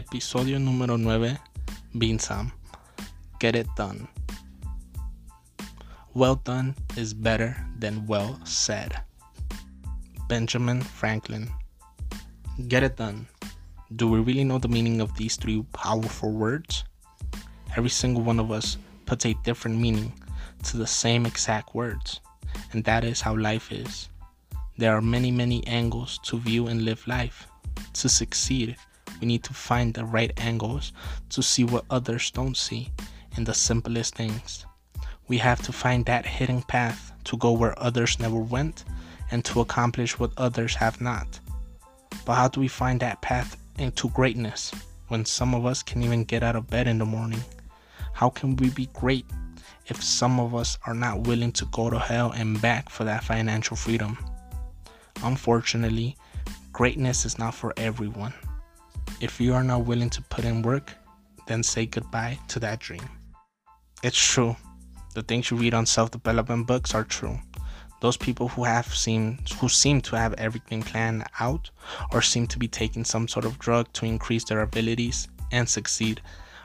Episodio número 9, Binsam. Get it done. Well done is better than well said. Benjamin Franklin. Get it done. Do we really know the meaning of these three powerful words? Every single one of us puts a different meaning to the same exact words, and that is how life is. There are many, many angles to view and live life. To succeed, we need to find the right angles to see what others don't see in the simplest things. We have to find that hidden path to go where others never went and to accomplish what others have not. But how do we find that path into greatness when some of us can't even get out of bed in the morning? How can we be great if some of us are not willing to go to hell and back for that financial freedom? Unfortunately, greatness is not for everyone. If you are not willing to put in work, then say goodbye to that dream. It's true. The things you read on self-development books are true. Those people who have seem who seem to have everything planned out or seem to be taking some sort of drug to increase their abilities and succeed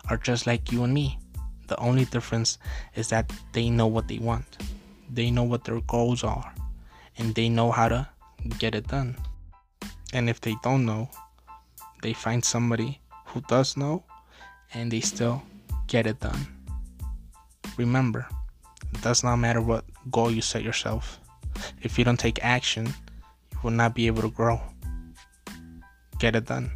are just like you and me. The only difference is that they know what they want. They know what their goals are and they know how to get it done. And if they don't know, they find somebody who does know and they still get it done. Remember, it does not matter what goal you set yourself. If you don't take action, you will not be able to grow. Get it done.